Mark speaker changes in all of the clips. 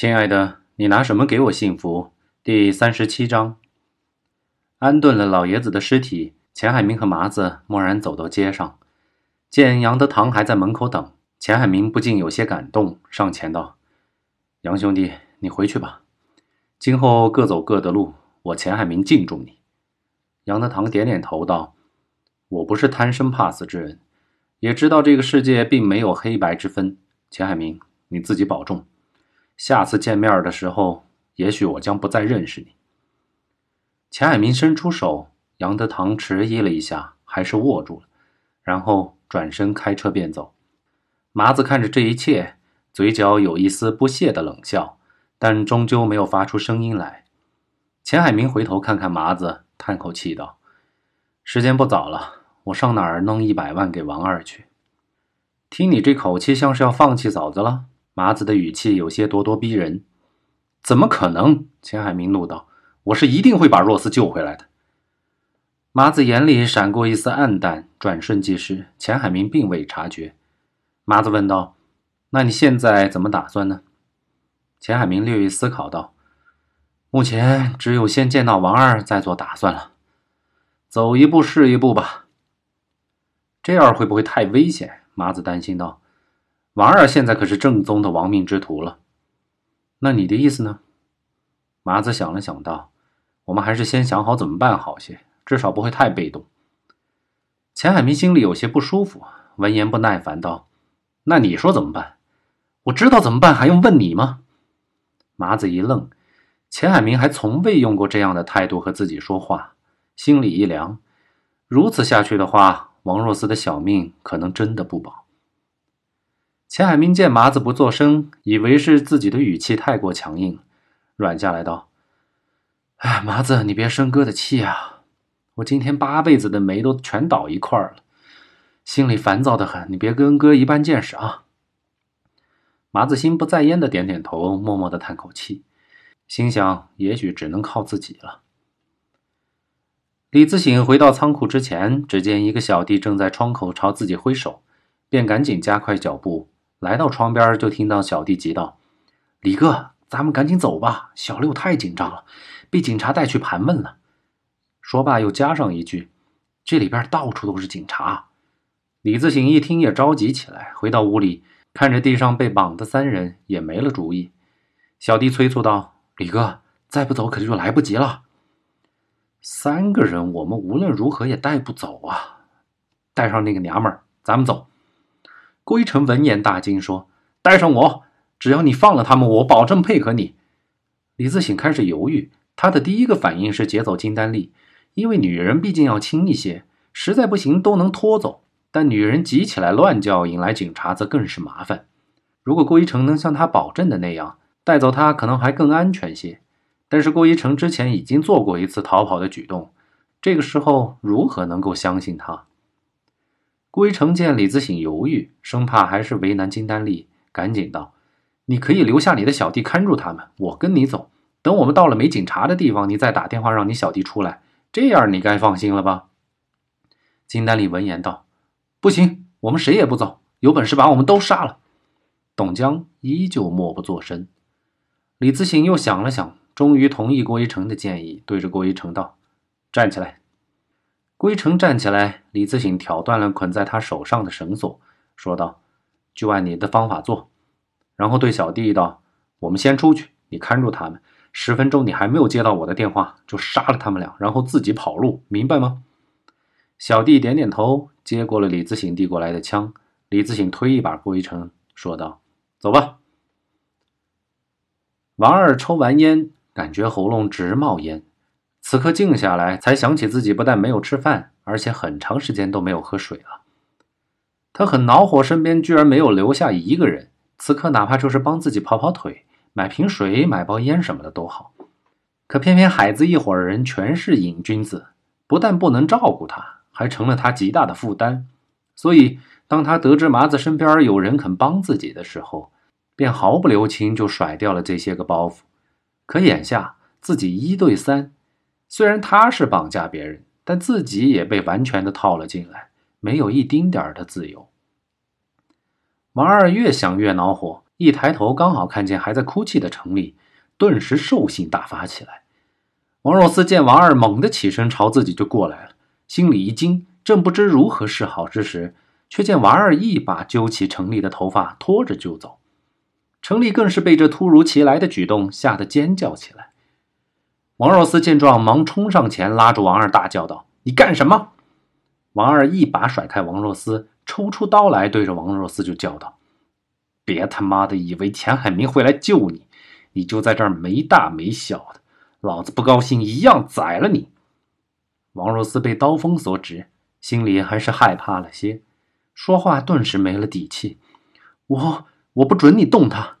Speaker 1: 亲爱的，你拿什么给我幸福？第三十七章。安顿了老爷子的尸体，钱海明和麻子蓦然走到街上，见杨德堂还在门口等，钱海明不禁有些感动，上前道：“杨兄弟，你回去吧，今后各走各的路，我钱海明敬重你。”杨德堂点点头道：“我不是贪生怕死之人，也知道这个世界并没有黑白之分。钱海明，你自己保重。”下次见面的时候，也许我将不再认识你。钱海明伸出手，杨德堂迟疑了一下，还是握住了，然后转身开车便走。麻子看着这一切，嘴角有一丝不屑的冷笑，但终究没有发出声音来。钱海明回头看看麻子，叹口气道：“时间不早了，我上哪儿弄一百万给王二去？听你这口气，像是要放弃嫂子了。”麻子的语气有些咄咄逼人，怎么可能？钱海明怒道：“我是一定会把若斯救回来的。”麻子眼里闪过一丝暗淡，转瞬即逝。钱海明并未察觉。麻子问道：“那你现在怎么打算呢？”钱海明略一思考道：“目前只有先见到王二，再做打算了。走一步是一步吧。这样会不会太危险？”麻子担心道。王二现在可是正宗的亡命之徒了，那你的意思呢？麻子想了想道：“我们还是先想好怎么办好些，至少不会太被动。”钱海明心里有些不舒服，闻言不耐烦道：“那你说怎么办？我知道怎么办，还用问你吗？”麻子一愣，钱海明还从未用过这样的态度和自己说话，心里一凉，如此下去的话，王若思的小命可能真的不保。钱海明见麻子不作声，以为是自己的语气太过强硬，软下来道：“哎，麻子，你别生哥的气啊！我今天八辈子的霉都全倒一块了，心里烦躁的很。你别跟哥一般见识啊！”麻子心不在焉的点点头，默默的叹口气，心想：也许只能靠自己了。李自省回到仓库之前，只见一个小弟正在窗口朝自己挥手，便赶紧加快脚步。来到窗边，就听到小弟急道：“李哥，咱们赶紧走吧！小六太紧张了，被警察带去盘问了。”说罢又加上一句：“这里边到处都是警察。”李自省一听也着急起来，回到屋里，看着地上被绑的三人，也没了主意。小弟催促道：“李哥，再不走可就来不及了。三个人，我们无论如何也带不走啊！带上那个娘们儿，咱们走。”郭一成闻言大惊，说：“带上我，只要你放了他们，我保证配合你。”李自省开始犹豫，他的第一个反应是劫走金丹丽，因为女人毕竟要轻一些，实在不行都能拖走。但女人急起来乱叫，引来警察则更是麻烦。如果郭一成能像他保证的那样带走她，可能还更安全些。但是郭一成之前已经做过一次逃跑的举动，这个时候如何能够相信他？郭一成见李自省犹豫，生怕还是为难金丹丽，赶紧道：“你可以留下你的小弟看住他们，我跟你走。等我们到了没警察的地方，你再打电话让你小弟出来，这样你该放心了吧？”金丹丽闻言道：“不行，我们谁也不走，有本事把我们都杀了。”董江依旧默不作声。李自省又想了想，终于同意郭一成的建议，对着郭一成道：“站起来。”归城站起来，李自省挑断了捆在他手上的绳索，说道：“就按你的方法做。”然后对小弟道：“我们先出去，你看住他们。十分钟你还没有接到我的电话，就杀了他们俩，然后自己跑路，明白吗？”小弟点点头，接过了李自省递过来的枪。李自省推一把归城，说道：“走吧。”王二抽完烟，感觉喉咙直冒烟。此刻静下来，才想起自己不但没有吃饭，而且很长时间都没有喝水了。他很恼火，身边居然没有留下一个人。此刻哪怕就是帮自己跑跑腿、买瓶水、买包烟什么的都好。可偏偏海子一伙人全是瘾君子，不但不能照顾他，还成了他极大的负担。所以，当他得知麻子身边有人肯帮自己的时候，便毫不留情就甩掉了这些个包袱。可眼下自己一对三。虽然他是绑架别人，但自己也被完全的套了进来，没有一丁点儿的自由。王二越想越恼火，一抬头刚好看见还在哭泣的程立，顿时兽性大发起来。王若思见王二猛地起身朝自己就过来了，心里一惊，正不知如何是好之时，却见王二一把揪起程立的头发，拖着就走。程立更是被这突如其来的举动吓得尖叫起来。王若思见状，忙冲上前拉住王二，大叫道：“你干什么？”王二一把甩开王若思，抽出刀来，对着王若思就叫道：“别他妈的以为钱海明会来救你，你就在这儿没大没小的，老子不高兴一样宰了你！”王若思被刀锋所指，心里还是害怕了些，说话顿时没了底气：“我我不准你动他！”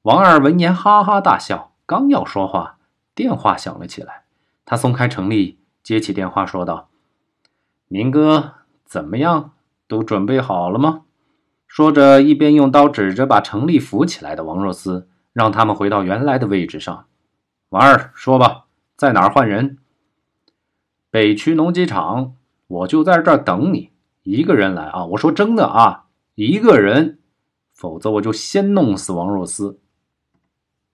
Speaker 1: 王二闻言哈哈大笑，刚要说话。电话响了起来，他松开程立，接起电话说道：“明哥，怎么样？都准备好了吗？”说着，一边用刀指着把程立扶起来的王若思，让他们回到原来的位置上。王二，说吧，在哪儿换人？北区农机厂，我就在这儿等你。一个人来啊！我说真的啊，一个人，否则我就先弄死王若思。